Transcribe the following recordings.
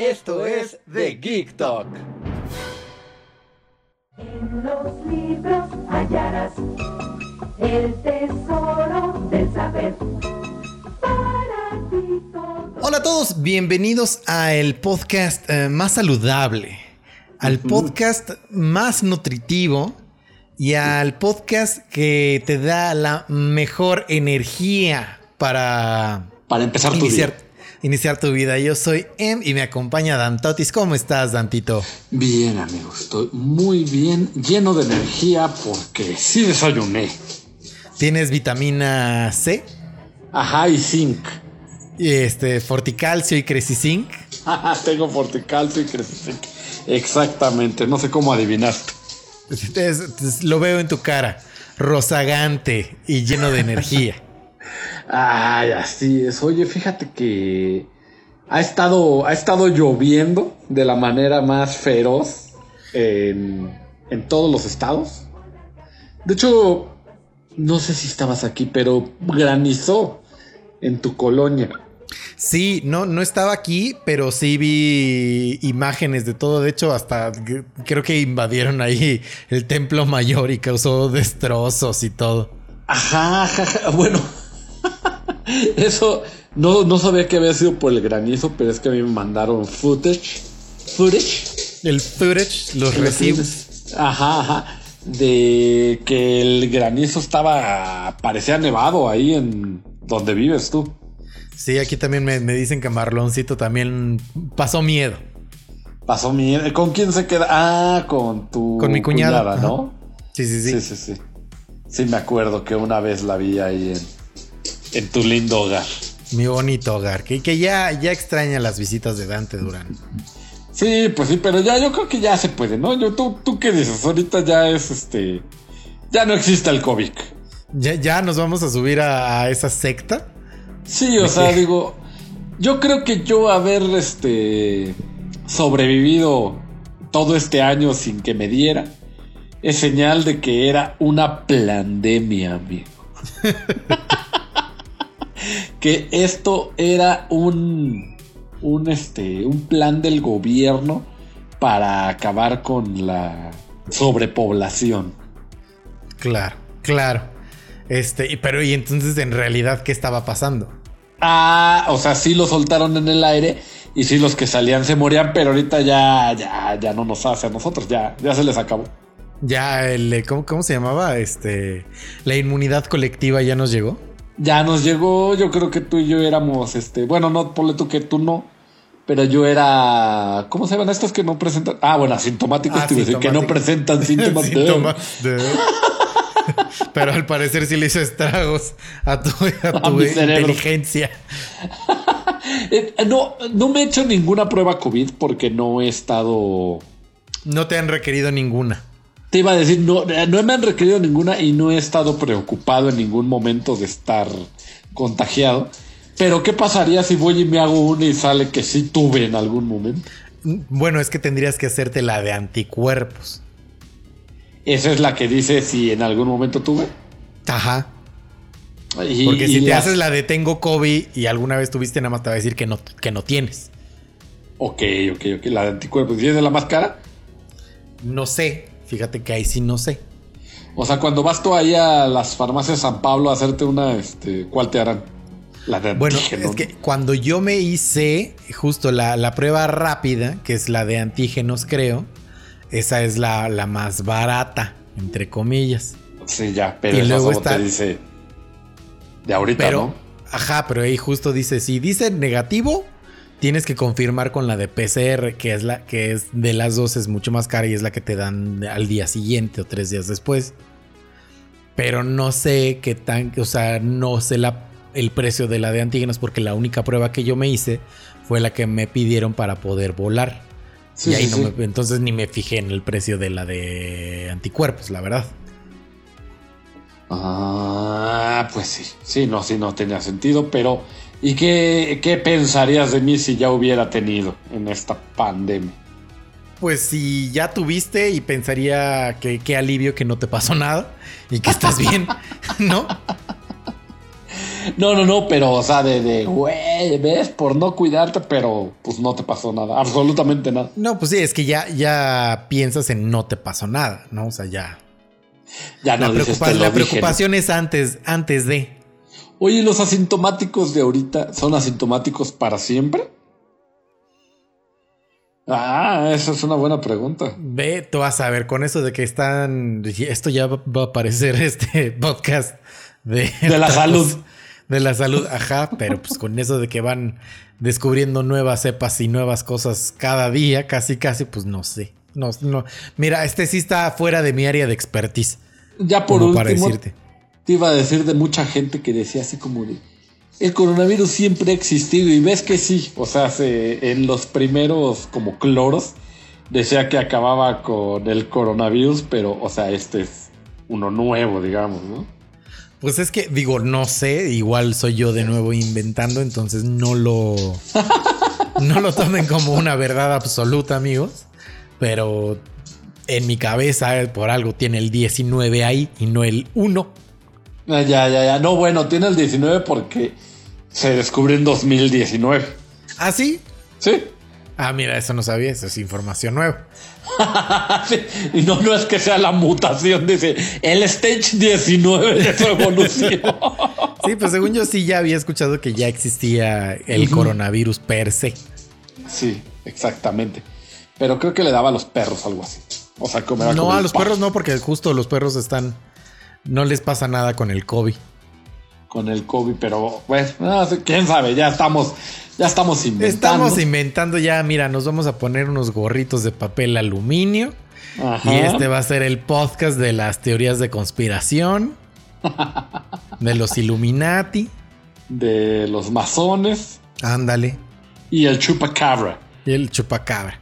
Esto es The Geek Talk. En los libros hallarás el tesoro del saber. Para ti todo. Hola a todos, bienvenidos a el podcast eh, más saludable, al podcast más nutritivo y al podcast que te da la mejor energía para, Para empezar tu iniciar, día. Iniciar tu vida. Yo soy Em y me acompaña Dantotis. ¿Cómo estás, Dantito? Bien, amigos, estoy muy bien, lleno de energía porque sí desayuné. ¿Tienes vitamina C? Ajá, y zinc. Y este, forticalcio y cresizinc. Ajá, Tengo forticalcio y crecizinc. Exactamente, no sé cómo adivinaste. Es- es- lo veo en tu cara, rozagante y lleno de energía. Ay, así es. Oye, fíjate que ha estado, ha estado lloviendo de la manera más feroz en, en todos los estados. De hecho, no sé si estabas aquí, pero granizó en tu colonia. Sí, no, no estaba aquí, pero sí vi imágenes de todo. De hecho, hasta creo que invadieron ahí el templo mayor y causó destrozos y todo. Ajá, ajá, ajá. Bueno, eso no, no sabía que había sido por el granizo, pero es que a mí me mandaron footage. Footage. El footage, los recibos. Ajá, ajá. De que el granizo estaba. parecía nevado ahí en donde vives tú. Sí, aquí también me, me dicen que Marloncito también pasó miedo. Pasó miedo. ¿Con quién se queda? Ah, con tu. Con mi cuñada, ajá. ¿no? Sí, sí, sí. Sí, sí, sí. Sí, me acuerdo que una vez la vi ahí en, en tu lindo hogar. Mi bonito hogar, que, que ya, ya extraña las visitas de Dante Durán. Sí, pues sí, pero ya yo creo que ya se puede, ¿no? Yo, tú, tú qué dices, ahorita ya es este. Ya no existe el COVID. Ya, ya nos vamos a subir a, a esa secta. Sí, o ¿De sea, qué? digo, yo creo que yo haber este sobrevivido todo este año sin que me diera es señal de que era una pandemia, amigo. que esto era un un este un plan del gobierno para acabar con la sobrepoblación. Claro, claro. Este, pero y entonces en realidad, ¿qué estaba pasando? Ah, o sea, sí lo soltaron en el aire y sí los que salían se morían, pero ahorita ya, ya, ya no nos hace a nosotros, ya, ya se les acabó. Ya el, ¿cómo, cómo se llamaba? Este, la inmunidad colectiva ya nos llegó. Ya nos llegó, yo creo que tú y yo éramos, este, bueno, no, ponle tú que tú no, pero yo era, ¿cómo se llaman estos que no presentan? Ah, bueno, asintomáticos, Ah, te iba a decir, que no presentan síntomas. de- Síntomas de- Pero al parecer sí le hizo estragos a tu, a tu inteligencia. Eh, no, no me he hecho ninguna prueba COVID porque no he estado No te han requerido ninguna. Te iba a decir, no, eh, no me han requerido ninguna y no he estado preocupado en ningún momento de estar contagiado. Pero, ¿qué pasaría si voy y me hago una y sale que sí tuve en algún momento? Bueno, es que tendrías que hacerte la de anticuerpos. Esa es la que dice si en algún momento tuve. Ajá. Y- Porque si te las- haces la de tengo COVID y alguna vez tuviste, nada más te va a decir que no, que no tienes. Ok, ok, ok. La de anticuerpos. ¿Y es de la más cara? No sé. Fíjate que ahí sí no sé. O sea, cuando vas tú ahí a las farmacias San Pablo a hacerte una, este, ¿cuál te harán? La de Bueno, antígeno. es que cuando yo me hice justo la, la prueba rápida, que es la de antígenos, creo, esa es la, la más barata, entre comillas. Sí, ya, pero y luego está- te dice de ahorita, Pero, ¿no? ajá, pero ahí justo dice, si dice negativo, tienes que confirmar con la de PCR, que es la que es de las dos, es mucho más cara y es la que te dan al día siguiente o tres días después. Pero no sé qué tan, o sea, no sé la el precio de la de antígenos porque la única prueba que yo me hice fue la que me pidieron para poder volar. Sí, y ahí sí, no sí. me- entonces ni me fijé en el precio de la de anticuerpos, la verdad. Ah, pues sí. Sí, no, sí, no tenía sentido, pero ¿y qué, qué pensarías de mí si ya hubiera tenido en esta pandemia? Pues si ya tuviste y pensaría que qué alivio que no te pasó nada y que estás bien, ¿no? No, no, no, pero, o sea, de, de, güey, ves, por no cuidarte, pero pues no te pasó nada, absolutamente nada. No, pues sí, es que ya, ya piensas en no te pasó nada, ¿no? O sea, ya. Ya no la dices, preocupa- la preocupación es antes, antes de. Oye, ¿los asintomáticos de ahorita son asintomáticos para siempre? Ah, esa es una buena pregunta. Ve, tú vas a ver con eso de que están. Esto ya va a aparecer este podcast de, De la salud. De la salud, ajá, pero pues con eso de que van descubriendo nuevas cepas y nuevas cosas cada día, casi, casi, pues no sé. No, no. Mira, este sí está fuera de mi área de expertise. Ya por como para último, decirte. Te iba a decir de mucha gente que decía así como de el coronavirus siempre ha existido y ves que sí, o sea, se- en los primeros como cloros decía que acababa con el coronavirus, pero o sea, este es uno nuevo, digamos, ¿no? Pues es que, digo, no sé, igual soy yo de nuevo inventando, entonces no lo. No lo tomen como una verdad absoluta, amigos. Pero en mi cabeza, eh, por algo, tiene el 19 ahí y no el 1. Ah, ya, ya, ya. No, bueno, tiene el 19 porque se descubrió en 2019. ¿Ah, sí? Sí. Ah, mira, eso no sabía, eso es información nueva. Sí, Y no, no es que sea la mutación, dice el stage 19 de su evolución. Sí, pues según yo sí ya había escuchado que ya existía el coronavirus per se. Sí, exactamente. Pero creo que le daba a los perros algo así. O sea, como era No, a los perros no, porque justo los perros están. No les pasa nada con el COVID. Con el COVID, pero sé, quién sabe, ya estamos, ya estamos inventando. Estamos inventando ya, mira, nos vamos a poner unos gorritos de papel aluminio. Ajá. Y este va a ser el podcast de las teorías de conspiración. de los Illuminati. De los masones Ándale. y el chupacabra. Y el chupacabra.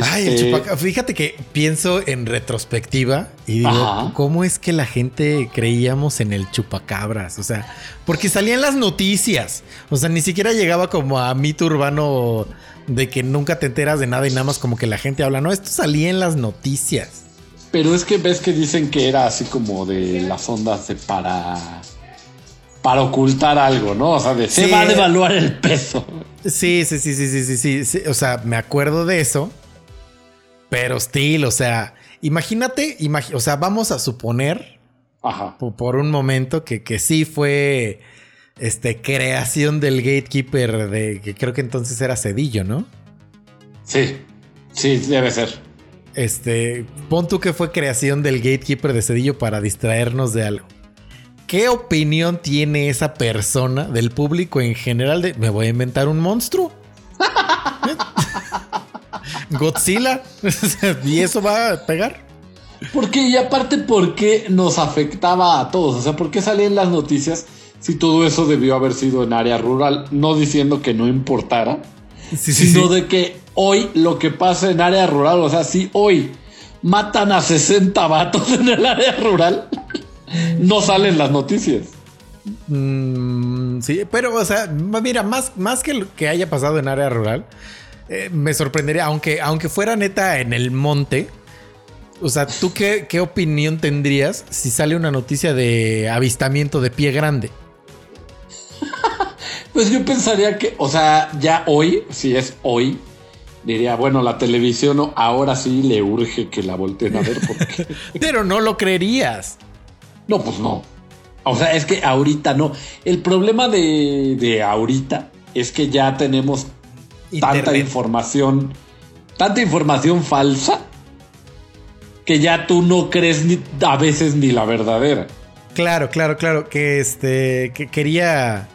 Ay, el Este, chupacabra. Fíjate que pienso en retrospectiva y digo, Ajá. ¿cómo es que la gente creíamos en el chupacabras? O sea, porque salían las noticias. O sea, ni siquiera llegaba como a mito urbano de que nunca te enteras de nada y nada más como que la gente habla. No, esto salía en las noticias. Pero es que ves que dicen que era así como de las ondas de para. Para ocultar algo, ¿no? O sea, de se Sí. va a devaluar el peso. Sí, sí, sí, sí, sí, sí, sí. O sea, me acuerdo de eso. Pero still, o sea, imagínate, imagi- o sea, vamos a suponer Ajá. por un momento que, que sí fue este creación del gatekeeper de que creo que entonces era Cedillo, ¿no? Sí. Sí, debe ser. Este, pon tú que fue creación del gatekeeper de Cedillo para distraernos de algo. ¿Qué opinión tiene esa persona del público en general de me voy a inventar un monstruo? Godzilla. y eso va a pegar. ¿Por qué? Y aparte, ¿por qué nos afectaba a todos? O sea, ¿por qué salían las noticias si todo eso debió haber sido en área rural? No diciendo que no importara, Sí, sí, sino sí. de que hoy lo que pasa en área rural, o sea, si hoy matan a 60 vatos en el área rural, no salen las noticias. Mm, sí, pero, o sea, mira, más, más que lo que haya pasado en área rural, eh, me sorprendería, aunque, aunque fuera neta en el monte. O sea, ¿tú qué, qué opinión tendrías si sale una noticia de avistamiento de pie grande? Pues yo pensaría que, o sea, ya hoy, si es hoy, diría, bueno, la televisión ahora sí le urge que la volteen a ver porque... Pero no lo creerías. No, pues no. O sea, es que ahorita no. El problema de, de ahorita es que ya tenemos tanta información, tanta información falsa, que ya tú no crees ni, a veces ni la verdadera. Claro, claro, claro. Que este. Que quería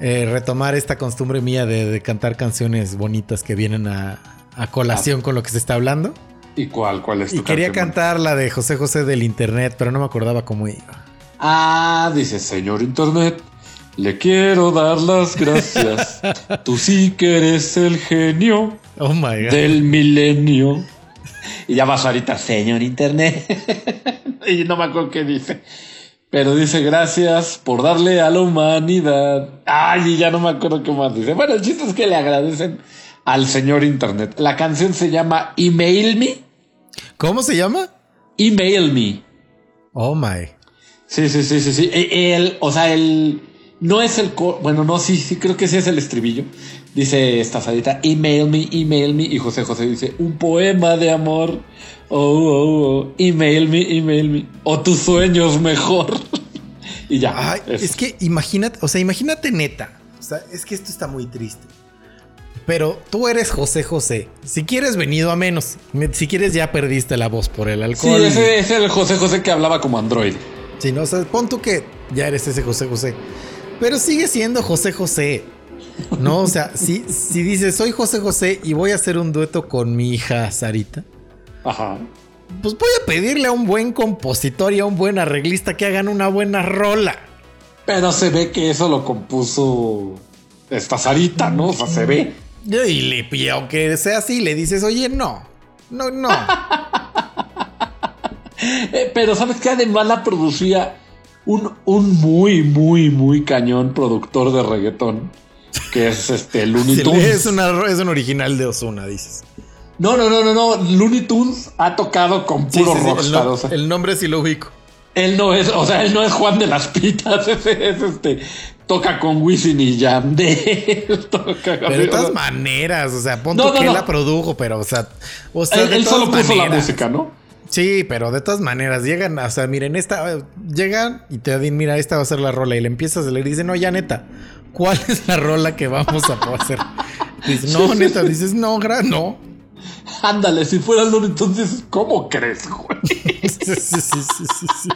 eh, retomar esta costumbre mía de, de cantar canciones bonitas que vienen a, a colación con lo que se está hablando. ¿Y cuál? ¿Cuál es tu Y quería canción? cantar la de José José del internet, pero no me acordaba cómo iba. Ah, dice señor Internet. Le quiero dar las gracias. Tú sí que eres el genio Oh my god. del milenio. Y ya vas ahorita, señor Internet. y no me acuerdo qué dice. Pero dice gracias por darle a la humanidad. Ay, y ya no me acuerdo qué más dice. Bueno, el chiste es que le agradecen al señor Internet. La canción se llama Email Me. ¿Cómo se llama? Email Me. Oh my. Sí, sí, sí, sí, sí. E- El, o sea, el no es el co- bueno, no, sí, sí, creo que sí es el estribillo. Dice esta salita, email me, email me. Y José José dice, un poema de amor. Oh, oh, oh. Email me, email me. O tus sueños mejor. y ya. Ay, es que imagínate, o sea, imagínate neta. O sea, es que esto está muy triste. Pero tú eres José José. Si quieres, venido a menos. Me- Si quieres, ya perdiste la voz por el Sí, alcohol. ese es el José José que hablaba como android. Si no, o sea, pon tú que ya eres ese José José. Pero sigue siendo José José. No, o sea, si, si dices soy José José y voy a hacer un dueto con mi hija Sarita, Ajá. pues voy a pedirle a un buen compositor y a un buen arreglista que hagan una buena rola. Pero se ve que eso lo compuso esta Sarita, ¿no? O sea, se ve. Y, le, y aunque sea así, le dices, oye, no, no, no. Eh, pero sabes que además la producía un, un muy, muy, muy cañón productor de reggaetón. Que es este Looney Tunes. es, una, es un original de Osuna, dices. No, no, no, no, no. Looney Tunes ha tocado con puro sí, sí, el, rockstar. no- o sea, el nombre sí lo ubico. él no es, o sea, él no es Juan de las Pitas. Ese es este. Toca con Wisin y Yandel. toca Pero de todas maneras, o sea, pon No, no, que él la produjo, pero, o sea, o sea él, solo puso la música, ¿no? Sí, pero de todas maneras, llegan, o sea, miren, esta, llegan y te dicen, mira, esta va a ser la rola, y le empiezas a leer y dicen, no, ya neta, ¿cuál es la rola que vamos a hacer? Dices, no, neta, dices, no, gra no. Ándale, si fuera Looney Tunes, dices, ¿cómo crees, güey? Sí, sí, sí, sí, sí, sí.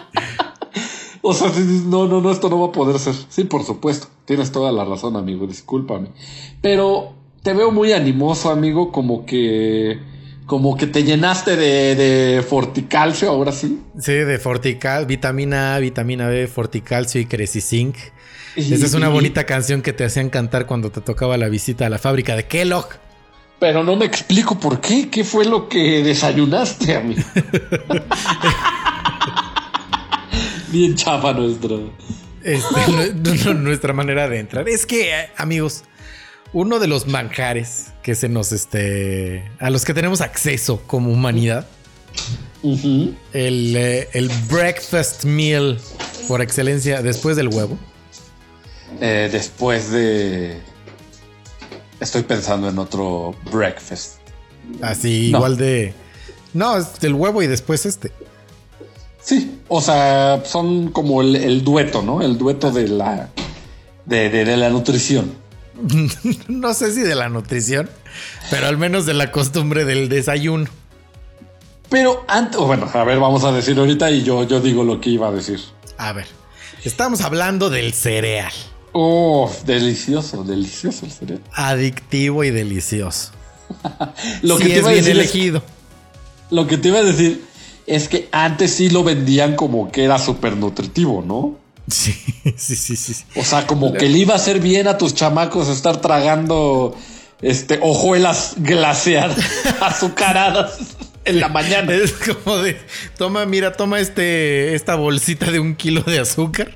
O sea, si dices, no, no, no, esto no va a poder ser. Sí, por supuesto. Tienes toda la razón, amigo. Discúlpame. Pero te veo muy animoso, amigo, como que. Como que te llenaste de, de forticalcio, ahora sí. Sí, de Fortical, vitamina A, vitamina B, Forticalcio y Cresizinc. Y- Esa es una bonita canción que te hacían cantar cuando te tocaba la visita a la fábrica de Kellogg. Pero no me explico por qué. ¿Qué fue lo que desayunaste, amigo? Bien chafa nuestro. Este, nu- nu- nuestra manera de entrar. Es que, eh, amigos, uno de los manjares que se nos, este, a los que tenemos acceso como humanidad, el, eh, el breakfast meal por excelencia después del huevo. Eh, después de. Estoy pensando en otro breakfast. Así, No. igual de. No, es del huevo y después este. Sí, o sea, son como el, el dueto, ¿no? El dueto de la de, de- de la nutrición. no sé si de la nutrición, pero al menos de la costumbre del desayuno. Pero antes, bueno, a ver, vamos a decir ahorita y yo, yo digo lo que iba a decir. A ver, estamos hablando del cereal. Oh, delicioso, delicioso el cereal. Adictivo y delicioso. Lo Sí que te es iba a bien decir es- elegido. lo que te iba a decir es que antes sí lo vendían como que era súper nutritivo, ¿no? Sí, sí, sí, sí. O sea, como que le iba a hacer bien a tus chamacos estar tragando este hojuelas glaseadas, azucaradas en la mañana. Es como de, toma, mira, toma este, esta bolsita de un kilo de azúcar.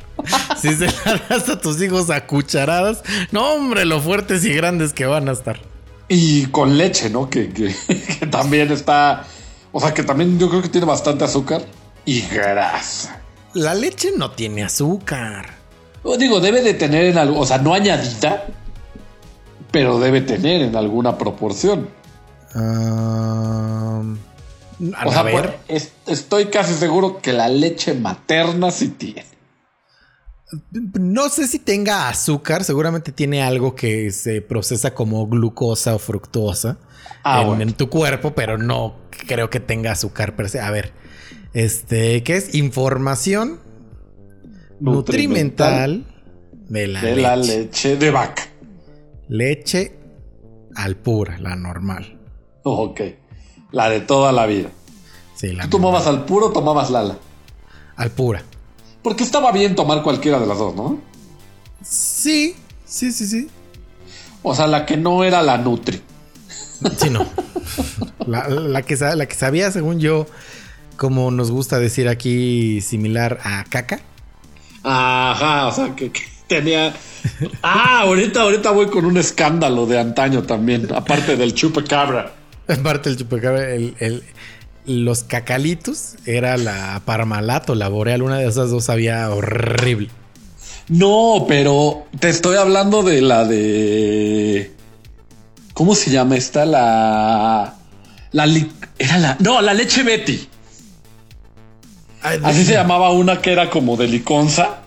Si se la das a tus hijos a cucharadas, no, hombre, lo fuertes y grandes que van a estar. Y con leche, ¿no? Que, que- que también está. O sea, que también yo creo que tiene bastante azúcar y grasa. La leche no tiene azúcar. O Digo, debe de tener en algo, o sea, no añadida, pero debe tener en alguna proporción. Ah, a O sea, ver. pues, es- estoy casi seguro que la leche materna sí tiene. No sé si tenga azúcar, seguramente tiene algo que se procesa como glucosa o fructosa Ah, en, bueno. en tu cuerpo, pero no creo que tenga azúcar per se. A ver, este, ¿qué es? Información nutrimental, de la de leche. la leche de vaca. Leche al pura, la normal. Ok. La de toda la vida. Sí, la ¿Tú tomabas al puro o tomabas Lala? al pura. Porque estaba bien tomar cualquiera de las dos, ¿no? Sí, sí, sí, sí. O sea, la que no era la Nutri. Sí, no. La, la que, la que sabía, según yo, como nos gusta decir aquí, similar a caca. Ajá, o sea, que, que tenía. Ah, ahorita, ahorita voy con un escándalo de antaño también, aparte del chupacabra. Aparte el chupacabra, el, el- los cacalitos era la Parmalat o la Boreal. Una de esas dos sabía horrible. No, pero te estoy hablando de la de. ¿Cómo se llama esta? La. La. Era la. No, la leche Betty. Ay, de- Así se llamaba una que era como de liconza.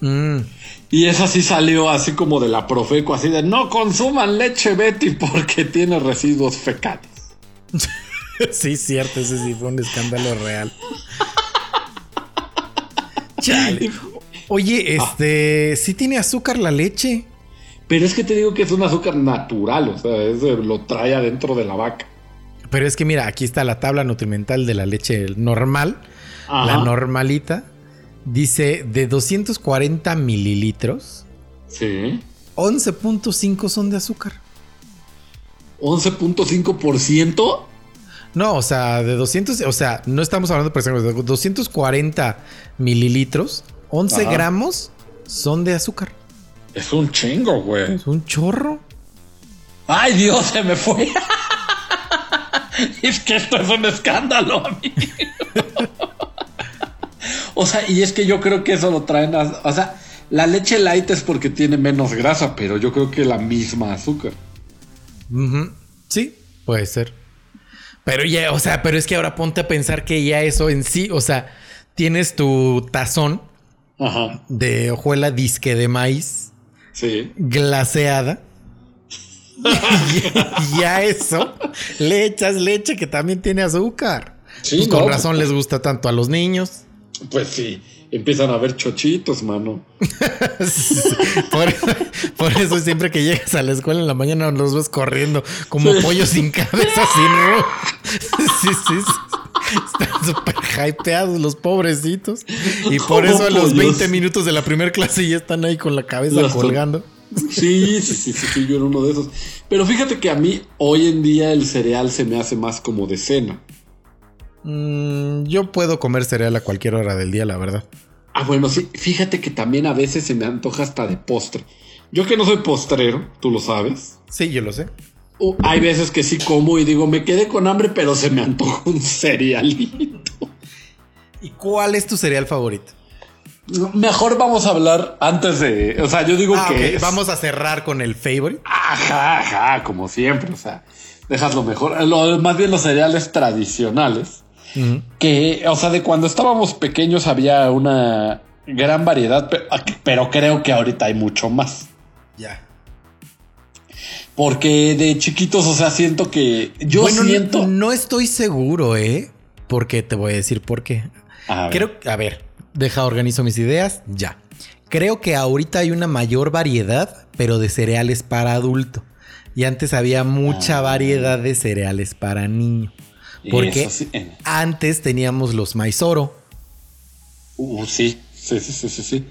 Mm. Y esa sí salió así como de la Profeco, así de no consuman leche Betty porque tiene residuos fecales. Sí, cierto, ese sí fue un escándalo real. Chale. Oye, este, sí tiene azúcar la leche. Pero es que te digo que es un azúcar natural, o sea, es lo trae adentro de la vaca. Pero es que mira, aquí está la tabla nutrimental de la leche normal, Ajá. la normalita. Dice de 240 mililitros, Sí. 11.5 son de azúcar. 11.5%. No, o sea, de 200, o sea, no estamos hablando por ejemplo de 240 mililitros, 11 Ajá. gramos son de azúcar. Es un chingo, güey. Es un chorro. Ay, Dios, se me fue. es que esto es un escándalo, amigo. o sea, y es que yo creo que eso lo traen. a- o sea, la leche light es porque tiene menos grasa, pero yo creo que la misma azúcar. Sí, puede ser. Pero ya, o sea, pero es que ahora ponte a pensar que ya eso en sí, o sea, tienes tu tazón Ajá. de hojuela disque de maíz Sí. glaseada. y ya eso le echas leche que también tiene azúcar. Sí, Pues no, con pues- razón les gusta tanto a los niños. Pues sí. Empiezan a ver chochitos, mano. por, eso, por eso siempre que llegas a la escuela en la mañana los ves corriendo como pollos sin cabeza, sin ro. Sí, sí, sí. Están súper hypeados los pobrecitos. Y por eso a los pollos. 20 minutos de la primera clase ya están ahí con la cabeza colgando. Sí, sí, sí, sí, sí, yo era uno de esos. Pero fíjate que a mí hoy en día el cereal se me hace más como de cena. Mm, yo puedo comer cereal a cualquier hora del día, la verdad. Ah, bueno, sí, fíjate que también a veces se me antoja hasta de postre. Yo que no soy postrero, tú lo sabes. Sí, yo lo sé. Uh, hay veces que sí como y digo, me quedé con hambre, pero se me antoja un cerealito. ¿Y cuál es tu cereal favorito? Mejor vamos a hablar antes de. O sea, yo digo Ah, que. es- Vamos a cerrar con el favorite. Ajá, ajá, como siempre. O sea, dejas lo mejor. Lo- más bien los cereales tradicionales. Que, o sea, de cuando estábamos pequeños había una gran variedad, pe- pero creo que ahorita hay mucho más. Ya. Porque de chiquitos, o sea, siento que. Yo Bueno, siento. No, no estoy seguro, ¿eh? Porque te voy a decir por qué. A ver. Creo, a ver, deja, organizo mis ideas. Ya. Creo que ahorita hay una mayor variedad, pero de cereales para adulto. Y antes había mucha Ah. variedad de cereales para niño. Porque Eso sí, eh. antes teníamos los maizoro. Uh, sí, sí, sí, sí, sí, sí.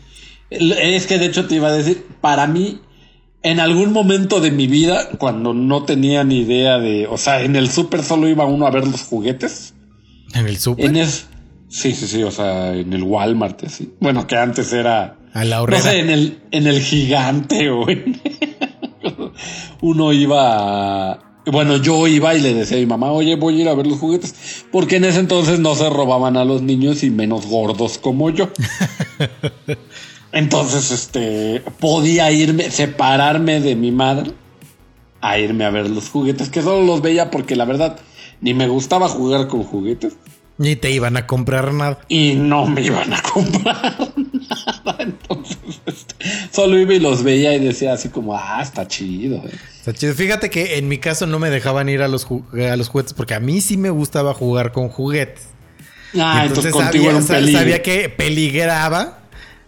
Es que de hecho te iba a decir, para mí, en algún momento de mi vida, cuando no tenía ni idea de, o sea, en el súper solo iba uno a ver los juguetes. En el súper. En es, sí, sí, sí, o sea, en el Walmart, así. Bueno, que antes era, A la no horrera. sé, en el, en el gigante o en- uno iba a- bueno, yo iba y le decía a mi mamá, oye, voy a ir a ver los juguetes. Porque en ese entonces no se robaban a los niños y menos gordos como yo. Entonces, este, podía irme, separarme de mi madre a irme a ver los juguetes, que solo los veía porque la verdad ni me gustaba jugar con juguetes Ni te iban a comprar nada. y no me iban a comprar nada. Entonces, este, solo iba y los veía y decía así como, ah, está chido. eh". Está chido. Fíjate que en mi caso no me dejaban ir a los, a los juguetes porque a mí sí me gustaba jugar con juguetes. Ah, Y entonces, contigo era un sa- peligro. sabía que peligraba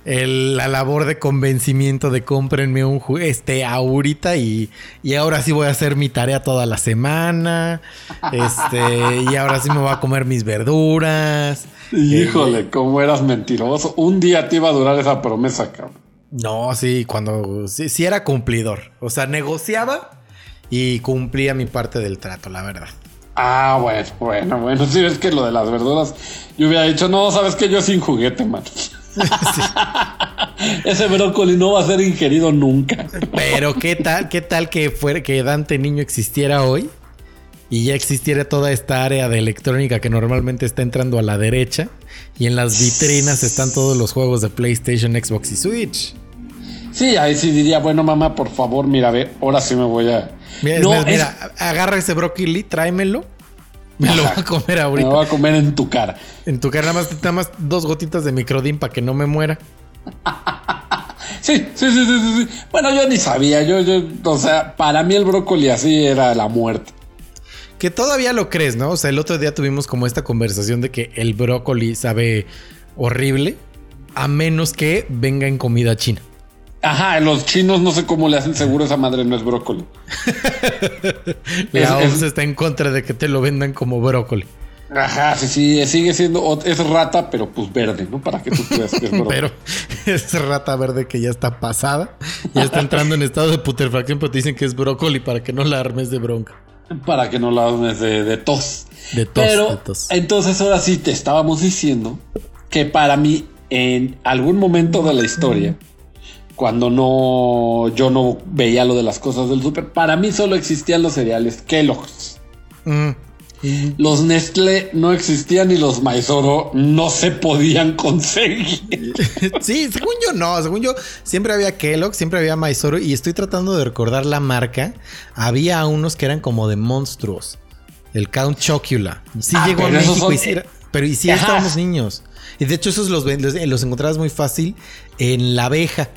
el- la labor de convencimiento de cómprenme un juguete este, ahorita y, y ahora sí voy a hacer mi tarea toda la semana. Este, y ahora sí me voy a comer mis verduras. Híjole, cómo eras mentiroso. Un día te iba a durar esa promesa, cabrón. No, sí, cuando sí, sí era cumplidor. O sea, negociaba y cumplía mi parte del trato, la verdad. Ah, bueno, bueno, bueno. Sí, es que lo de las verduras, yo hubiera dicho, no, sabes que yo sin juguete, man. Ese brócoli no va a ser ingerido nunca. Pero qué tal, qué tal que fuera que Dante niño existiera hoy y ya existiera toda esta área de electrónica que normalmente está entrando a la derecha y en las vitrinas están todos los juegos de PlayStation, Xbox y Switch. Sí, ahí sí diría, bueno, mamá, por favor, mira, a ver, ahora sí me voy a. Mira, No, más, es- mira, agarra ese brócoli, tráemelo. Me lo voy a comer Me ahorita. voy a comer en tu cara. En tu cara nada más, nada más dos gotitas de microdin para que no me muera. Sí, sí, sí, sí, sí, sí. Bueno, yo ni sabía, yo, yo, o sea, para mí el brócoli así era la muerte. Que todavía lo crees, ¿no? O sea, el otro día tuvimos como esta conversación de que el brócoli sabe horrible a menos que venga en comida china. Ajá, los chinos no sé cómo le hacen seguro esa madre no es brócoli. La OMS es- está en contra de que te lo vendan como brócoli. Ajá, sí, sí, sigue siendo, es rata, pero pues verde, ¿no? Para que tú creas que es brócoli. Pero es rata verde que ya está pasada. Ya está entrando en estado de putrefacción, pero te dicen que es brócoli para que no la armes de bronca. Para que no la hagas de, de tos. De tos, Pero de tos. entonces ahora sí te estábamos diciendo que para mí en algún momento de la historia, cuando no yo no veía lo de las cosas del súper, para mí solo existían los cereales Kellogg's. Mm. Los Nestlé no existían y los Maizoro no se podían conseguir. Sí, según yo no, según yo siempre había Kellogg, siempre había Maizoro y estoy tratando de recordar la marca. Había unos que eran como de monstruos. El Count Chocula. Sí Ah, llegó a México son- y sí era- pero y sí Ajá. estábamos niños. Y de hecho esos los, los, los encontrabas muy fácil en la abeja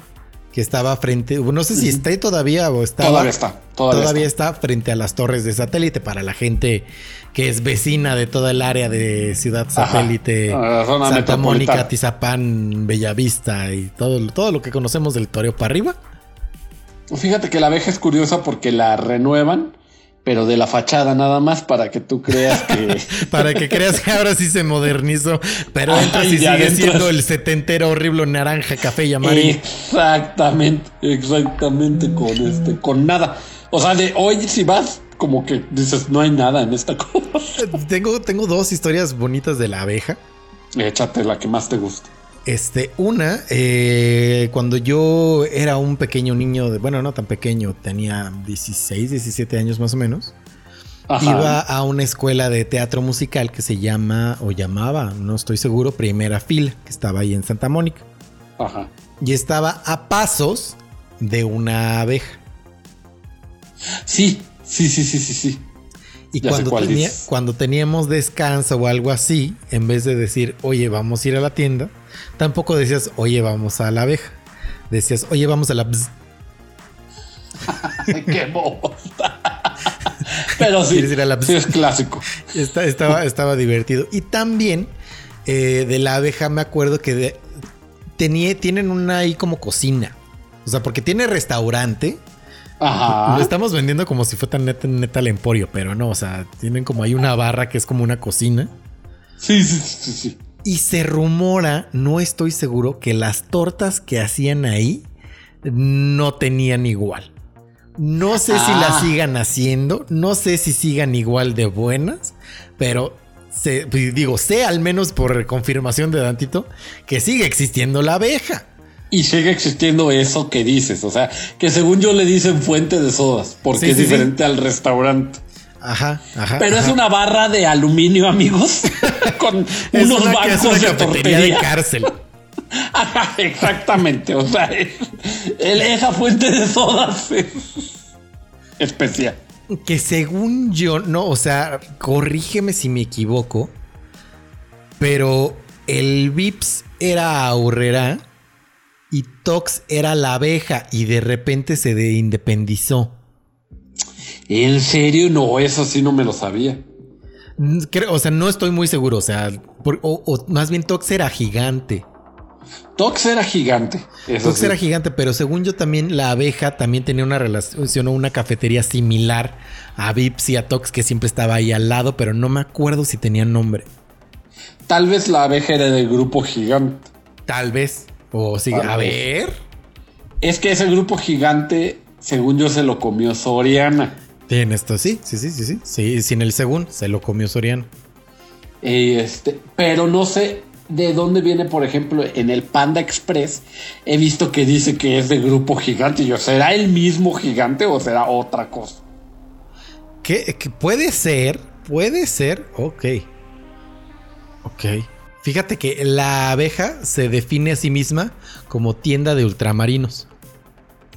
que estaba frente, no sé si está ahí todavía o estaba. Todavía está, todavía está frente a las torres de satélite para la gente que es vecina de toda el área de Ciudad. Satélite, Santa. Mónica, Tizapán, Bellavista y todo, todo lo que conocemos del Toreo para arriba. Fíjate que la abeja es curiosa porque la renuevan, pero de la fachada nada más para que tú creas que... Para que creas que ahora sí se modernizó, pero Ajá, entras y sigue siendo el setentero horrible naranja, café y amarillo. Exactamente, exactamente con este, con nada. O sea, de hoy si vas, como que dices, no hay nada en esta cosa. Tengo, tengo dos historias bonitas de la abeja. Échate la que más te guste. Este, una, eh, cuando yo era un pequeño niño, de, bueno, no tan pequeño, tenía 16, 17 años más o menos. Ajá. Iba a una escuela de teatro musical que se llama, o llamaba, no estoy seguro, Primera Fila, que estaba ahí en Santa Mónica. Ajá. Y estaba a pasos de una abeja. Sí, sí, sí, sí, sí, sí. Y Ya cuando, tenía- cuando teníamos descanso o algo así, en vez de decir, oye, vamos a ir a la tienda, tampoco decías, oye, vamos a la abeja. Decías, oye, vamos a la... bzz". Qué bobo. Pero sí, ir a la- sí es clásico. Está- estaba, estaba divertido. Y también eh, de la abeja me acuerdo que de- tenía, tienen una ahí como cocina. O sea, porque tiene restaurante. Ajá. Lo estamos vendiendo como si fuera neta, neta el emporio, pero no. O sea, tienen como ahí una barra que es como una cocina. Sí, sí, sí, sí. Y se rumora, no estoy seguro, que las tortas que hacían ahí no tenían igual. No sé si Ah. las sigan haciendo, no sé si sigan igual de buenas, pero pues, digo, sé al menos por confirmación de Dantito que sigue existiendo la abeja. Y sigue existiendo eso que dices, o sea, que según yo le dicen fuente de sodas, porque Sí, es sí, sí. diferente al restaurante. Ajá, ajá. Pero es una barra de aluminio, amigos, con Es unos una, es bancos una de cafetería de tortería. cárcel. Ajá, Exactamente, o sea, es- el- esa fuente de sodas es especial. Que según yo, no, o sea, corrígeme si me equivoco, pero el Vips era Aurrera y Tox era la abeja y de repente se de independizó. ¿En serio? No, eso sí no me lo sabía. Mm, creo- o sea, no estoy muy seguro, o sea, por- o, o más bien Tox era gigante. Tox era gigante. Tox sí. era gigante, pero según yo también la abeja también tenía una relación o una cafetería similar a Vips y a Tox que siempre estaba ahí al lado, pero no me acuerdo si tenía nombre. Tal vez la abeja era del grupo gigante. Tal vez. O sí, Tal a vez. ver. Es que ese grupo gigante, según yo, se lo comió Soriana. Bien, esto sí, sí, sí, sí, sí. Sí, sin el según, se lo comió Soriano. Eh, este, pero no sé de dónde viene, por ejemplo, en el Panda Express. He visto que dice que es de grupo gigante. Yo, ¿será el mismo gigante o será otra cosa? ¿Qué, qué puede ser? Puede ser. Ok. Ok. Fíjate que la abeja se define a sí misma como tienda de ultramarinos.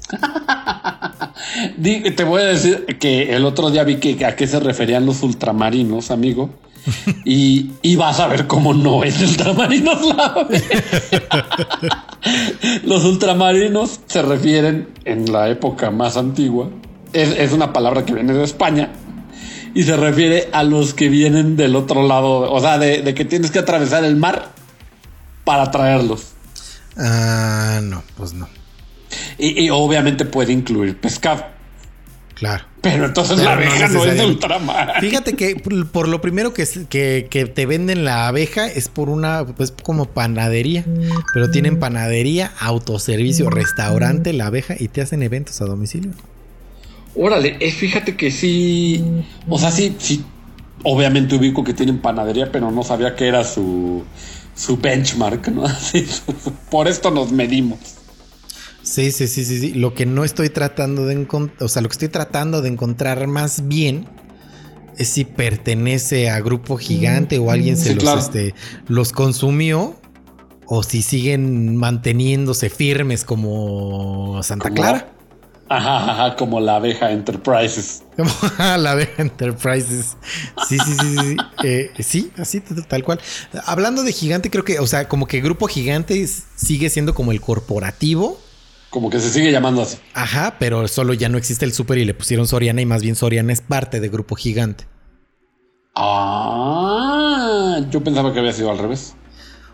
Te voy a decir que el otro día vi que a qué se referían los ultramarinos, amigo. Y, y vas a ver cómo no es ultramarinos la. Los ultramarinos se refieren en la época más antigua. Es, es una palabra que viene de España. Y se refiere a los que vienen del otro lado. O sea, de, de que tienes que atravesar el mar para traerlos. Ah, no, pues no. Y, y obviamente puede incluir pescado. Claro. Pero entonces Pero la abeja no, es de ultramar. Fíjate que por lo primero que, es- que, que te venden la abeja es por una, pues como panadería. Pero tienen panadería, autoservicio, restaurante, la abeja y te hacen eventos a domicilio. Órale, eh, fíjate que sí. O sea, sí, sí. Obviamente ubico que tienen panadería, pero no sabía que era su, su benchmark, ¿no? Así, por esto nos medimos. Sí, sí, sí, sí, sí. Lo que no estoy tratando de encontrar, o sea, lo que estoy tratando de encontrar más bien es si pertenece a Grupo Gigante o alguien se Sí, los, claro. este, los consumió o si siguen manteniéndose firmes como Santa Clara. Ajá, ajá, como la abeja Enterprises. Como la abeja Enterprises. Sí, sí, sí, sí. Eh, sí, así, t- tal cual. Hablando de gigante, creo que, o sea, como que Grupo Gigante sigue siendo como el corporativo. Como que se sigue llamando así. Ajá, pero solo ya no existe el super y le pusieron Soriana y más bien Soriana es parte de Grupo Gigante. Ah, yo pensaba que había sido al revés.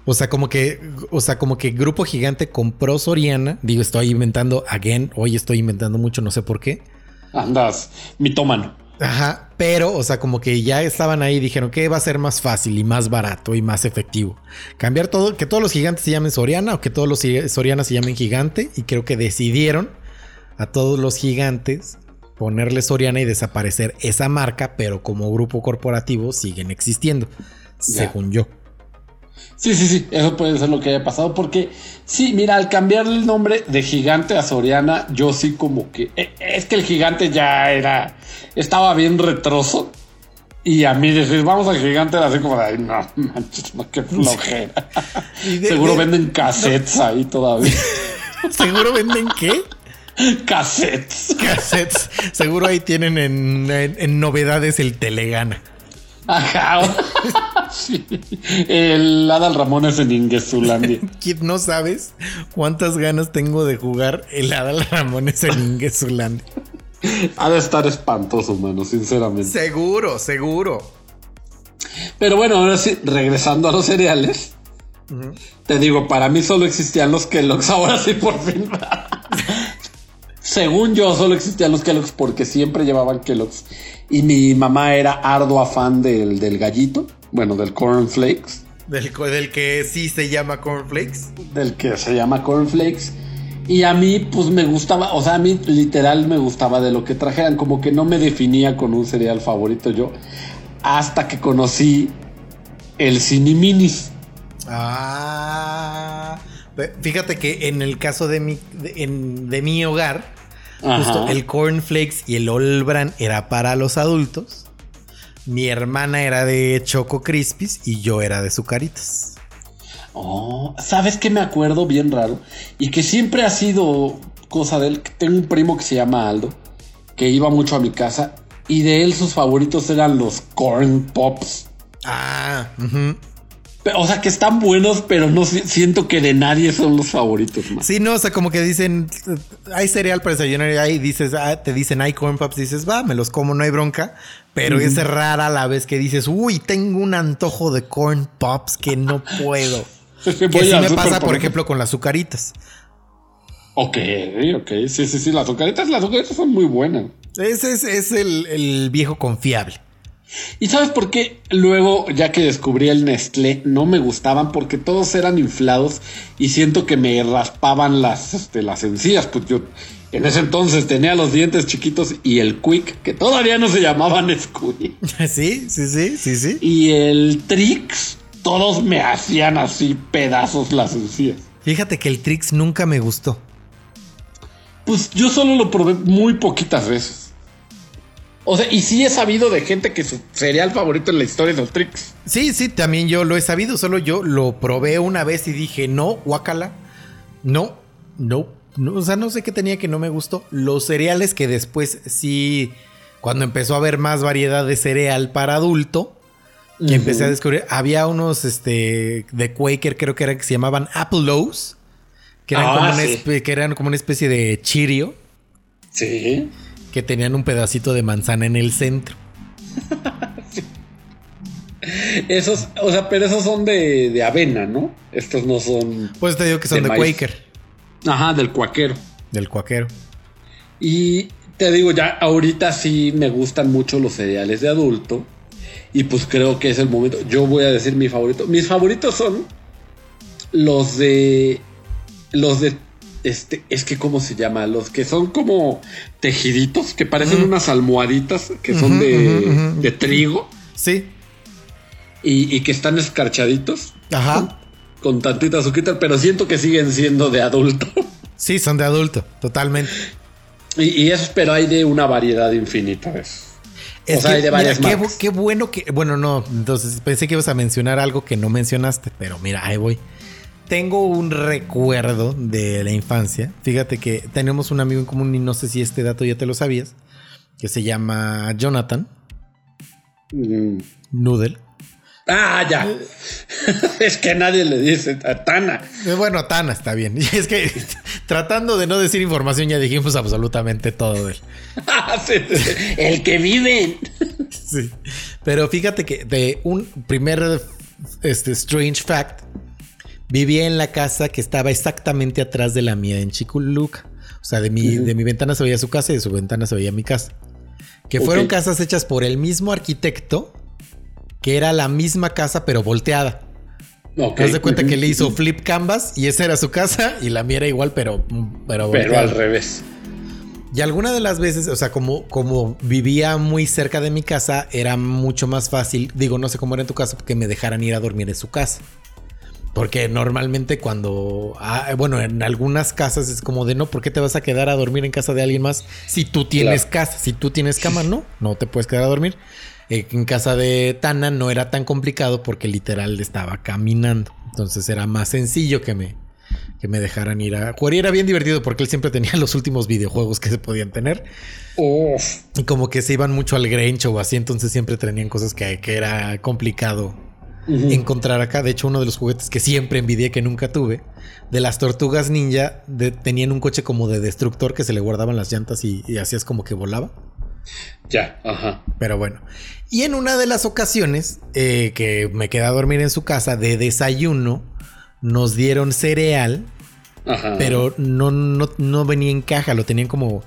O sea, como que, o sea, como que Grupo Gigante compró Soriana. Digo, estoy inventando again. Hoy estoy inventando mucho, no sé por qué. Andas, mitómano. Ajá, pero, o sea, como que ya estaban ahí y dijeron que va a ser más fácil y más barato y más efectivo. Cambiar todo, que todos los gigantes se llamen Soriana o que todos los Soriana se llamen Gigante. Y creo que decidieron a todos los gigantes ponerle Soriana y desaparecer esa marca, pero como grupo corporativo siguen existiendo, Ya. según yo. Sí, sí, sí, eso puede ser lo que haya pasado porque sí, mira, al cambiarle el nombre de gigante a Soriana, yo sí como que eh, es que el gigante ya era estaba bien retroso y a mí decir vamos al gigante era así como de ay no manches, no qué flojera. De- Seguro de- venden cassettes ahí todavía. ¿Seguro venden qué? cassettes. Cassettes. Seguro ahí tienen en, en- en novedades el Telegana. Ajá. Sí. El Adal Ramones en Ingesulandia. Kid, no sabes cuántas ganas tengo de jugar el Adal Ramones en Ingesulandia. Ha de estar espantoso, mano, sinceramente. Seguro, seguro. Pero bueno, ahora sí, regresando a los cereales. Te digo, para mí solo existían los Kellogg's. Ahora sí, por fin. Según yo, solo existían los Kellogg's porque siempre llevaban Kellogg's. Y mi mamá era ardua fan del, del gallito. Bueno, del cornflakes. Del, del que sí se llama Cornflakes. Del que se llama cornflakes. Y a mí, pues me gustaba. O sea, a mí literal me gustaba de lo que trajeran. Como que no me definía con un cereal favorito yo. Hasta que conocí el Ciniminis. Ah. Fíjate que en el caso de mi, de, en- de mi hogar, Ajá. justo el cornflakes y el All Bran era para los adultos. Mi hermana era de Choco Crispies y yo era de Zucaritas. Oh, ¿sabes qué me acuerdo bien raro? Y que siempre ha sido cosa de él. Tengo un primo que se llama Aldo, que iba mucho a mi casa y de él sus favoritos eran los corn pops. Ah, O sea, que están buenos, pero no si- siento que de nadie son los favoritos más. Sí, no, o sea, como que dicen, hay cereal para desayunar y ahí dices, ah, te dicen, hay corn pops, dices, va, me los como, no hay bronca. Pero es rara la vez que dices, uy, tengo un antojo de corn pops que no puedo. que Voy sí me pasa, por por- ejemplo, con las azucaritas. Ok, ok. Sí, sí, sí. Las azucaritas, las azucaritas son muy buenas. Ese es, es el, el viejo confiable. ¿Y sabes por qué? Luego, ya que descubrí el Nestlé, no me gustaban porque todos eran inflados y siento que me raspaban las, este, las encías. Pues yo en ese entonces tenía los dientes chiquitos y el Quick, que todavía no se llamaban Nesquik. Sí, sí, sí, sí, sí. Y el Trix, todos me hacían así pedazos las encías. Fíjate que el Trix nunca me gustó. Pues yo solo lo probé muy poquitas veces. O sea, y sí he sabido de gente que su cereal favorito en la historia es el Trix. Sí, sí, también yo lo he sabido, solo yo lo probé una vez y dije, no, guácala. No, no, no, o sea, no sé qué tenía que no me gustó. Los cereales que después sí, cuando empezó a haber más variedad de cereal para adulto, que empecé a descubrir, había unos este, de Quaker, creo que eran que se llamaban Apple Lows, que eran, Ah, como, sí. que eran como una especie de Cheerio, Sí. que tenían un pedacito de manzana en el centro. Esos, o sea, pero esos son de, de avena, ¿no? Estos no son. Pues te digo que son De de. Quaker, Ajá, del cuaquero. del cuaquero. Y te digo, ya ahorita sí me gustan mucho los cereales de adulto. Y pues creo que es el momento. Yo voy a decir mi favorito. Mis favoritos son los de. Los de. Este, es que, ¿cómo se llama? Los que son como tejiditos, que parecen unas almohaditas, que son de, de trigo Sí, y, y que están escarchaditos ajá. Con tantita azuquita, pero siento que siguen siendo de adulto. Sí, son de adulto, totalmente. y, y esos, pero hay de una variedad infinita. Es o sea, que, hay de mira, varias qué, bu- qué bueno que. Bueno, no, entonces pensé que ibas a mencionar algo que no mencionaste, pero mira, ahí voy. Tengo un recuerdo de la infancia. Fíjate que tenemos un amigo en común y no sé si este dato ya te lo sabías, que se llama Jonathan Mm. Noodle. Ah, ya. es que nadie le dice a Tana. Eh, Bueno, Tana está bien. Y es que tratando de no decir información ya dijimos absolutamente todo de él. El que vive. Sí. Pero fíjate que de un primer este, strange fact, vivía en la casa que estaba exactamente atrás de la mía en Chiculuca. O sea, de mi, de mi ventana se veía su casa y de su ventana se veía mi casa. Que fueron casas hechas por el mismo arquitecto, que era la misma casa pero volteada. Ok. Haz de cuenta que le hizo flip canvas y esa era su casa y la mía era igual, pero, pero, al revés. Y alguna de las veces, o sea, como, como vivía muy cerca de mi casa, era mucho más fácil, digo, no sé cómo era en tu casa, que me dejaran ir a dormir en su casa. Porque normalmente cuando, ah, bueno, en algunas casas es como de no, ¿por qué te vas a quedar a dormir en casa de alguien más si tú tienes Claro. casa? Si tú tienes cama, no, no te puedes quedar a dormir. Eh, en casa de Tana no era tan complicado porque literal estaba caminando. Entonces era más sencillo que me, que me dejaran ir a jugar. Y era bien divertido porque él siempre tenía los últimos videojuegos que se podían tener. Y como que se iban mucho al Grinch o así, entonces siempre tenían cosas que, que era complicado encontrar acá. De hecho, uno de los juguetes que siempre envidié que nunca tuve, de las tortugas ninja, de- tenían un coche como de destructor que se le guardaban las llantas y, y hacías como que volaba. Ya, ajá. Pero bueno. Y en una de las ocasiones eh, que me quedé a dormir en su casa de desayuno, nos dieron cereal Ajá. pero no, no, no venía en caja, lo tenían como...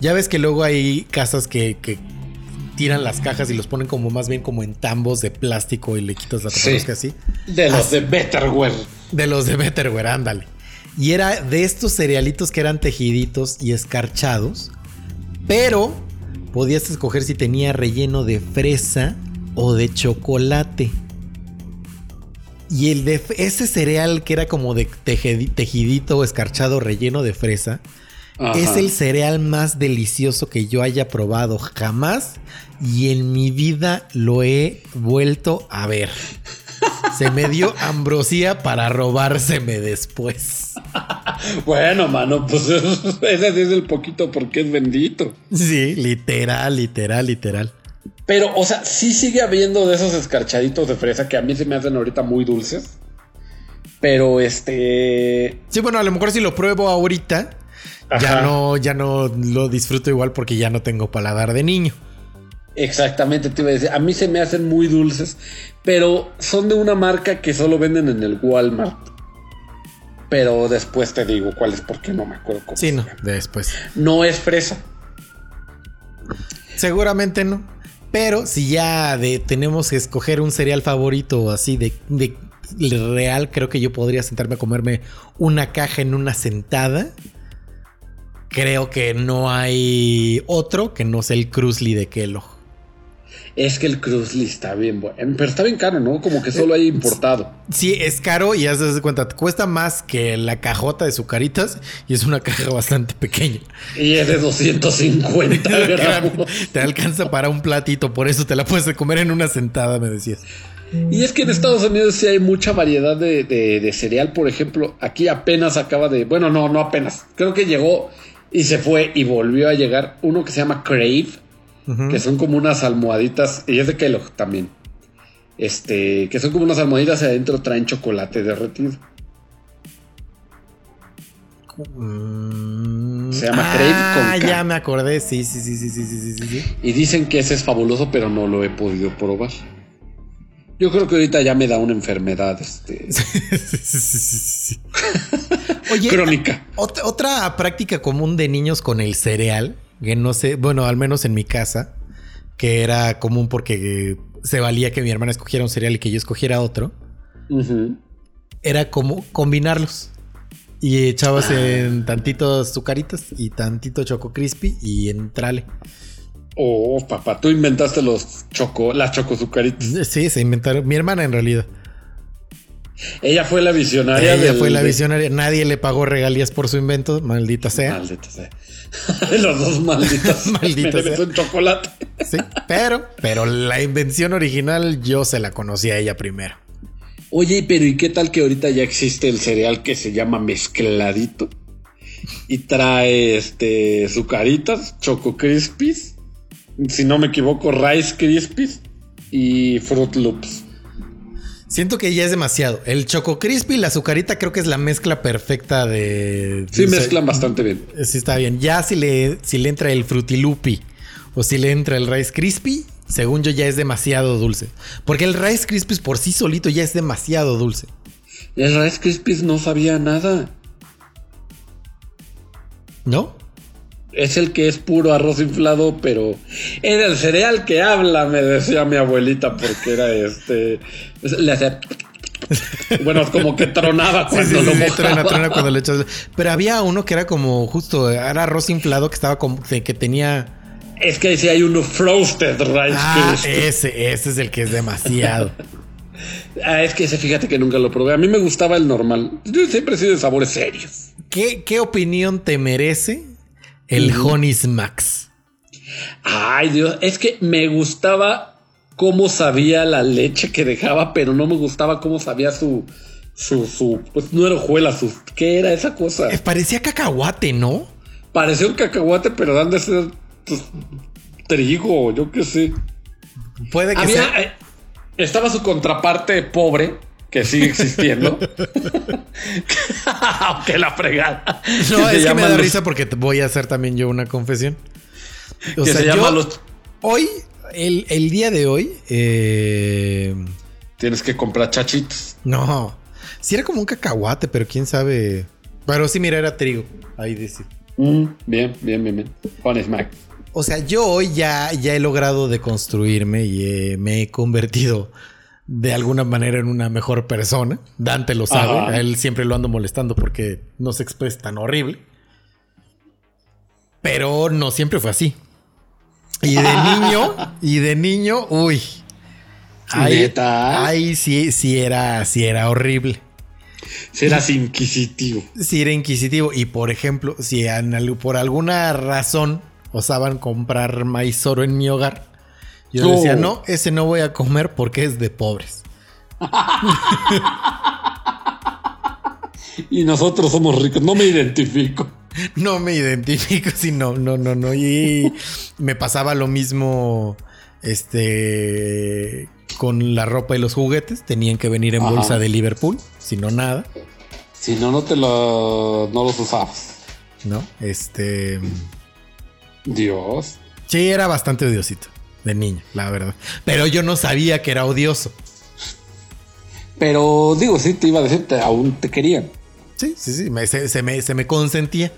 Ya ves que luego hay casas que, que tiran las cajas y los ponen como más bien como en tambos de plástico y le quitas la Sí. que así. De los Así- de Betterware. De los de Betterware, ándale. Y era de estos cerealitos que eran tejiditos y escarchados, pero podías escoger si tenía relleno de fresa o de chocolate. Y el de ese cereal que era como de tejidito o escarchado relleno de fresa, Ajá. es el cereal más delicioso que yo haya probado jamás y en mi vida lo he vuelto a ver. Se me dio ambrosía para robárseme después. Bueno, mano, pues ese sí es el poquito porque es bendito. Sí, literal, literal, literal. Pero, o sea, sí sigue habiendo de esos escarchaditos de fresa que a mí se me hacen ahorita muy dulces. Pero este. Sí, bueno, a lo mejor si lo pruebo ahorita, ya no, ya no lo disfruto igual porque ya no tengo paladar de niño. Exactamente, te iba a decir. A mí se me hacen muy dulces. Pero son de una marca que solo venden en el Walmart. Pero después te digo cuál es porque no me acuerdo cómo. Sí, no, después. No es fresa. Seguramente no. Pero si ya de, tenemos que escoger un cereal favorito así de, de real, creo que yo podría sentarme a comerme una caja en una sentada. Creo que no hay otro que no sea el Cruzly de Kellogg. Es que el Cruzly está bien bueno. Pero está bien caro, ¿no? Como que solo hay importado. Sí, es caro y haz de cuenta, cuesta más que la cajota de sucaritas y es una caja bastante pequeña. Y es de 250 gramos. te alcanza para un platito, por eso te la puedes comer en una sentada, me decías. Y es que en Estados Unidos sí hay mucha variedad de, de cereal. Por ejemplo, aquí apenas acaba de. Bueno, no, no apenas. Creo que llegó y se fue y volvió a llegar uno que se llama Crave, que son como unas almohaditas, y es de Kellogg también. Este, que son como unas almohaditas y adentro traen chocolate derretido. Mm. Se llama Crave Ah, con K. ya me acordé. Sí, sí, sí, sí, sí, sí, sí, sí. Y dicen que ese es fabuloso, pero no lo he podido probar. Yo creo que ahorita ya me da una enfermedad este, Oye, crónica. Ot- otra práctica común de niños con el cereal, que no sé, bueno, al menos en mi casa, que era común porque se valía que mi hermana escogiera un cereal y que yo escogiera otro, era como combinarlos. Y echabas en tantitos azucaritas y tantito choco crispy y entrale. Oh, papá, tú inventaste los choco, las chocosucaritas. Sí, se inventaron. Mi hermana en realidad. Ella fue la visionaria. Ella del- fue la visionaria. Nadie le pagó regalías por su invento, maldita sea. Maldita sea. Los dos malditos. Maldita Me un chocolate. Sí, pero, pero la invención original yo se la conocí a ella primero. Oye, pero ¿y qué tal que ahorita ya existe el cereal que se llama mezcladito? Y trae este sucaritas, choco crispies, si no me equivoco, rice crispies y fruit loops. Siento que ya es demasiado. El choco crispy y la azucarita creo que es la mezcla perfecta de. Sí, mezclan bastante bien. Sí, está bien. Ya si le, si le entra el frutilupi o si le entra el rice crispy, según yo ya es demasiado dulce. Porque el rice crispy por sí solito ya es demasiado dulce. El rice crispies no sabía nada. ¿No? Es el que es puro arroz inflado, pero era el cereal que habla, me decía mi abuelita, porque era este. Le hacía. Bueno, como que tronaba cuando sí, sí, mojaba. le echas. Pero había uno que era como justo, era arroz inflado que estaba como que tenía. Es que ahí sí hay uno frosted rice Ah, ese, ese es el que es demasiado. Ah, es que ese fíjate que nunca lo probé. A mí me gustaba el normal. Yo siempre he sido de sabores serios. ¿Qué, qué opinión te merece el Honey Smacks? Ay, Dios, es que me gustaba cómo sabía la leche que dejaba, pero no me gustaba cómo sabía su. Su, su, pues no era hojuela, su, ¿qué era esa cosa? Eh, Parecía cacahuate, ¿no? Parecía un cacahuate, pero dan de ser pues, trigo, yo qué sé. Puede que Había, sea. eh, estaba su contraparte pobre, que sigue existiendo. Aunque la fregada. No, es que me da los- risa porque voy a hacer también yo una confesión. O que sea, se yo llaman los. hoy, el, el día de hoy, eh, Tienes que comprar chachitos. no, sí era como un cacahuate, pero quién sabe. Pero sí, mira, era trigo. Ahí dice. Mm, bien, bien, bien, bien. Con Smack. O sea, yo hoy ya, ya he logrado deconstruirme y eh, me he convertido de alguna manera en una mejor persona. Dante lo sabe, Ajá. a él siempre lo ando molestando porque no se expresa tan horrible. Pero no siempre fue así. Y de niño, y de niño, uy. ¿Neta? ahí sí, sí era, sí era horrible. Serás inquisitivo. Sí era inquisitivo. Y por ejemplo, si por alguna razón osaban comprar maíz oro en mi hogar, yo No. decía, no, ese no voy a comer porque es de pobres. Y nosotros somos ricos. No me identifico. No me identifico si no, no, no, no. Y me pasaba lo mismo este con la ropa y los juguetes. Tenían que venir en Ajá. bolsa de Liverpool, si no nada, Si no, no te lo. No los usabas. ¿no? Este. Dios. Sí, era bastante odiosito de niño, la verdad. Pero yo no sabía que era odioso. Pero digo, sí, te iba a decir, te- aún te querían. Sí, sí, sí, me- se, se me, se me consentía.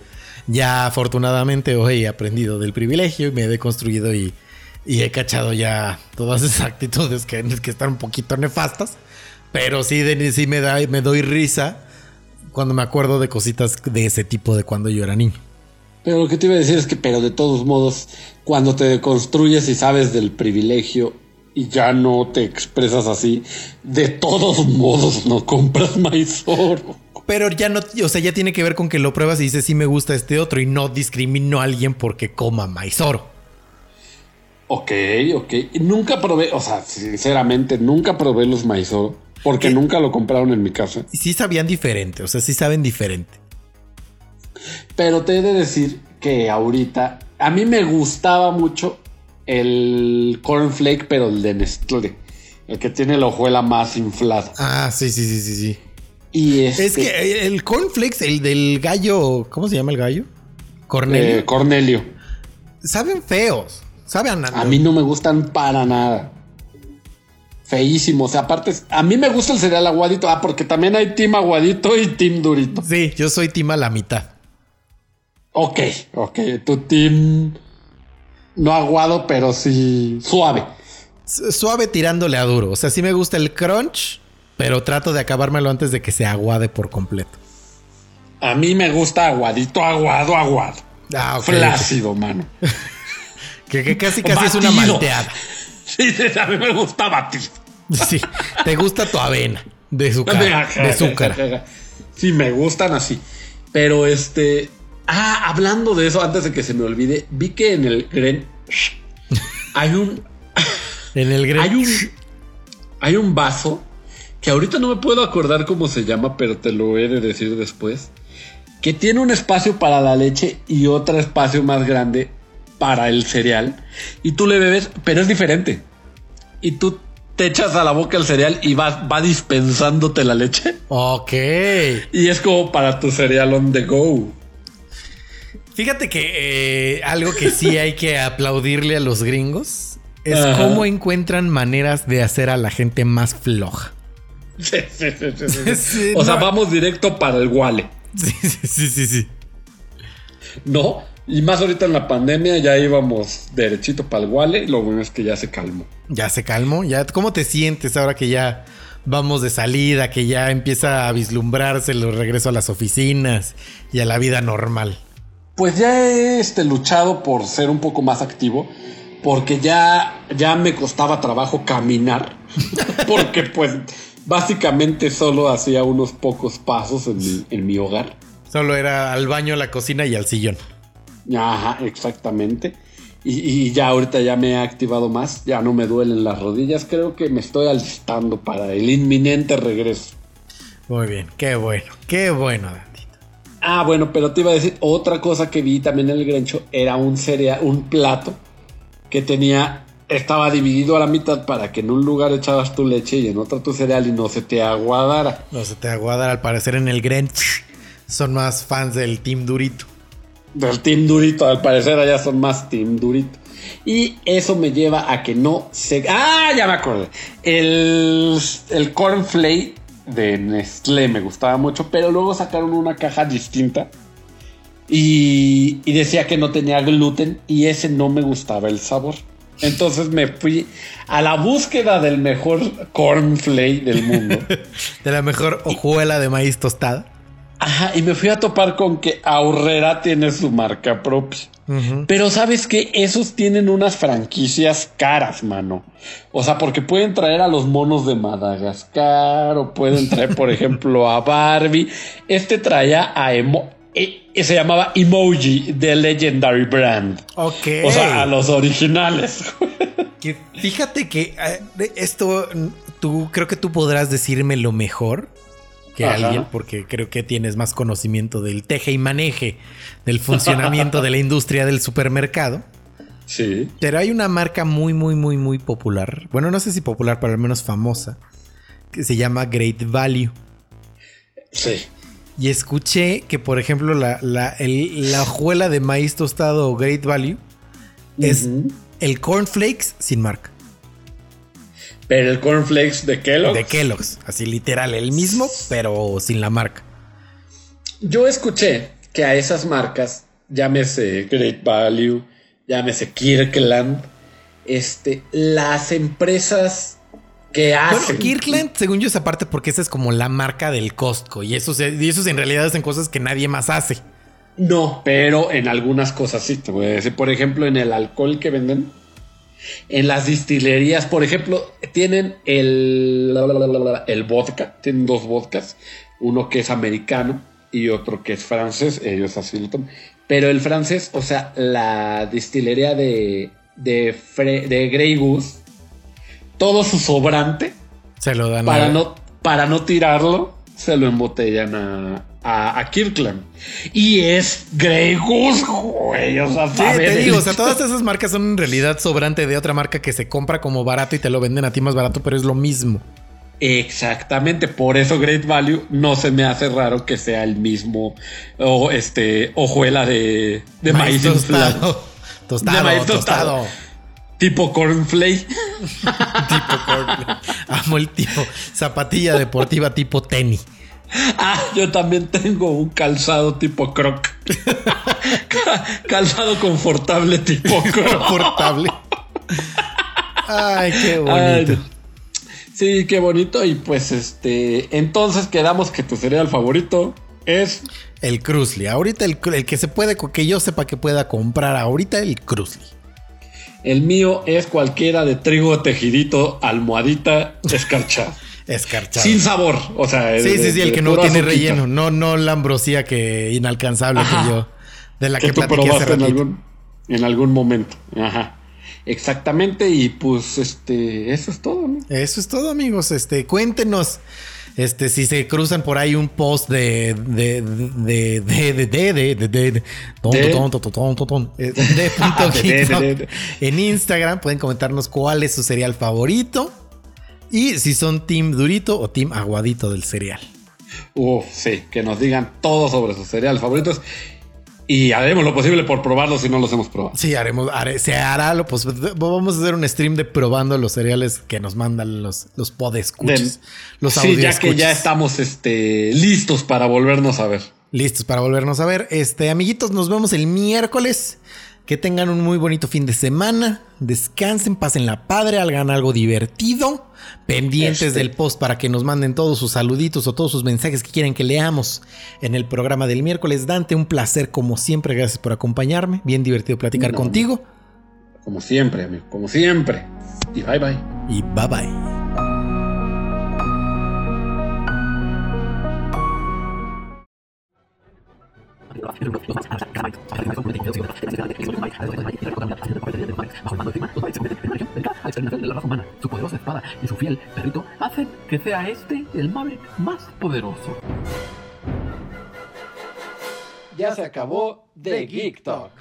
Ya afortunadamente hoy he aprendido del privilegio y me he deconstruido y Y he cachado ya todas esas actitudes que, que están un poquito nefastas. Pero sí, de, sí me, da, me doy risa cuando me acuerdo de cositas de ese tipo de cuando yo era niño. Pero lo que te iba a decir es que, pero de todos modos, cuando te deconstruyes y sabes del privilegio y ya no te expresas así, de todos modos no compras maizoro. Pero ya no, o sea, ya tiene que ver con que lo pruebas y dices sí me gusta este otro y no discrimino a alguien porque coma maizoro. Ok, ok. Nunca probé, o sea, sinceramente, nunca probé los maizoro porque ¿Qué? nunca lo compraron en mi casa. Y sí sabían diferente, o sea, sí saben diferente. Pero te he de decir que ahorita a mí me gustaba mucho el cornflake, pero el de Nestlé. El que tiene la hojuela más inflada. Ah, sí, sí, sí, sí, sí. Y este, Es que el cornflakes, el del gallo, ¿cómo se llama el gallo? Cornelio. eh, Cornelio. saben feos. Saben a, A mí no me gustan para nada. Feísimos. Aparte, a mí me gusta el cereal aguadito. Ah, porque también hay team aguadito y team durito. Sí, yo soy Tima la mitad. Ok, ok. Tu team no aguado, pero sí suave. Su- Suave tirándole a duro. O sea, sí me gusta el crunch, pero trato de acabármelo antes de que se aguade por completo. A mí me gusta aguadito, aguado, aguado. Ah. Flácido, mano. Que, que casi casi es una malteada. Sí, sí, a mí me gusta batir. Sí, te gusta tu avena de azúcar. De azúcar. Sí, me gustan así. Pero este. Ah, hablando de eso, antes de que se me olvide, vi que en el Gren hay un. En el gre- Hay un. Hay un vaso que ahorita no me puedo acordar cómo se llama, pero te lo he de decir después. Que tiene un espacio para la leche y otro espacio más grande para el cereal. Y tú le bebes, pero es diferente. Y tú te echas a la boca el cereal y va, va dispensándote la leche. Ok. Y es como para tu cereal on the go. Fíjate que eh, algo que sí hay que aplaudirle a los gringos es Ajá. cómo encuentran maneras de hacer a la gente más floja. Sí, sí, sí, o sea, vamos directo para el Wale. Sí, sí, sí, sí. No, y más ahorita en la pandemia ya íbamos derechito para el Wale. Lo bueno es que ya se calmó. Ya se calmó. Ya, ¿Cómo te sientes ahora que ya vamos de salida, que ya empieza a vislumbrarse el regreso a las oficinas y a la vida normal? Pues ya he este, luchado por ser un poco más activo. Porque ya, ya me costaba trabajo caminar. porque pues básicamente solo hacía unos pocos pasos en mi, en mi hogar. Solo era al baño, a la cocina y al sillón. Ajá, exactamente. Y, y ya ahorita ya me he activado más, ya no me duelen las rodillas, creo que me estoy alistando para el inminente regreso. Muy bien, qué bueno, qué bueno. Ah, bueno, pero te iba a decir, otra cosa que vi también en el Grencho era un cereal, un plato que tenía, estaba dividido a la mitad para que en un lugar echabas tu leche y en otro tu cereal y no se te aguadara. No se te aguada, al parecer en el Grinch son más fans del Team Durito. Del Team Durito, al parecer allá son más Team Durito. Y eso me lleva a que no se... Ah, ya me acordé. El, el cornflake de Nestlé me gustaba mucho, pero luego sacaron una caja distinta. Y, y decía que no tenía gluten y ese no me gustaba el sabor. Entonces me fui a la búsqueda del mejor cornflake del mundo. De la mejor hojuela de maíz tostada. Ajá, y me fui a topar con que Aurrera tiene su marca propia. Pero sabes que esos tienen unas franquicias caras, mano. O sea, porque pueden traer a los monos de Madagascar o pueden traer, por ejemplo, a Barbie. Este traía a Emo eh, se llamaba Emoji de Legendary Brand. Ok. O sea, a los originales. Que fíjate que eh, esto, tú creo que tú podrás decirme lo mejor que Ajá. alguien, porque creo que tienes más conocimiento del teje y maneje, del funcionamiento de la industria del supermercado. sí. Pero hay una marca muy, muy, muy, muy popular. Bueno, no sé si popular, pero al menos famosa. Que se llama Great Value. Sí. Y escuché que, por ejemplo, la, la, el- la hojuela de maíz tostado Great Value es Ujú. el cornflakes sin marca. Pero el cornflakes de Kellogg. De Kellogg's. Así literal, el mismo, pero sin la marca. Yo escuché que a esas marcas, llámese Great Value, llámese Kirkland, este, las empresas que hacen. Bueno, Kirkland, según yo, es aparte porque esa es como la marca del Costco. Y esos, y esos en realidad hacen cosas que nadie más hace. No, pero en algunas cosas sí. Te voy a decir, por ejemplo, en el alcohol que venden. En las destilerías, por ejemplo, tienen el, el vodka. Tienen dos vodkas. Uno que es americano y otro que es francés. Ellos así lo toman. Pero el francés, o sea, la destilería de, de, Fre- de Grey Goose, todo su sobrante, Se lo dan para a- no, para no tirarlo, se lo embotellan a, a, a Kirkland. Y es Grey Goose, güey. O sea, Sí, te digo, o sea, todas esas marcas son en realidad sobrante de otra marca que se compra como barato y te lo venden a ti más barato, pero es lo mismo. Exactamente, por eso Great Value no se me hace raro que sea el mismo o este hojuela de, de maíz, tostado. Tostado, De maíz tostado. tostado. Tipo cornflake. tipo corn. Amo el tipo zapatilla deportiva tipo tenis. Ah, yo también tengo un calzado tipo croc. Ca- calzado confortable tipo croc. Confortable. Ay, qué bonito. Sí, qué bonito. Y pues este, entonces quedamos que tu cereal favorito es El Cruzly. Ahorita el, el que se puede, que yo sepa que pueda comprar ahorita el Cruzly. el mío es cualquiera de trigo tejidito, almohadita, escarchado. Escarchado. Sin sabor, o sea, Sí, sí, sí, el que no tiene azuquita. relleno. No, no la ambrosía que inalcanzable Ajá. que yo. De la que, que tú platiqué hace probaste en algún, en algún momento. Ajá. Exactamente, y pues este, eso es todo, ¿no? Eso es todo, amigos. Este, cuéntenos. Este, si se cruzan por ahí un post de de de de de de de eh, de- de- en Instagram pueden comentarnos cuál es su cereal favorito y si son team durito o team aguadito del cereal. Uf, sí, que nos digan todo sobre sus cereales favoritos. Y haremos lo posible por probarlos si no los hemos probado. Sí, haremos, haré- se hará lo pues vamos a hacer un stream de probando los cereales que nos mandan los los podescuchas, De- los sí, ya que ya estamos este, listos para volvernos a ver. Listos para volvernos a ver. Este, amiguitos, nos vemos el miércoles. Que tengan un muy bonito fin de semana. Descansen, pasen la padre, hagan algo divertido. Pendientes Este. del post para que nos manden todos sus saluditos o todos sus mensajes que quieren que leamos en el programa del miércoles. Dante, un placer como siempre. Gracias por acompañarme. Bien divertido platicar No. contigo. Como siempre, amigo, como siempre. Y bye bye. Y bye bye. Su poderosa espada y su fiel perrito hacen que sea este el Maverick más poderoso. Ya se acabó The Geek Talk.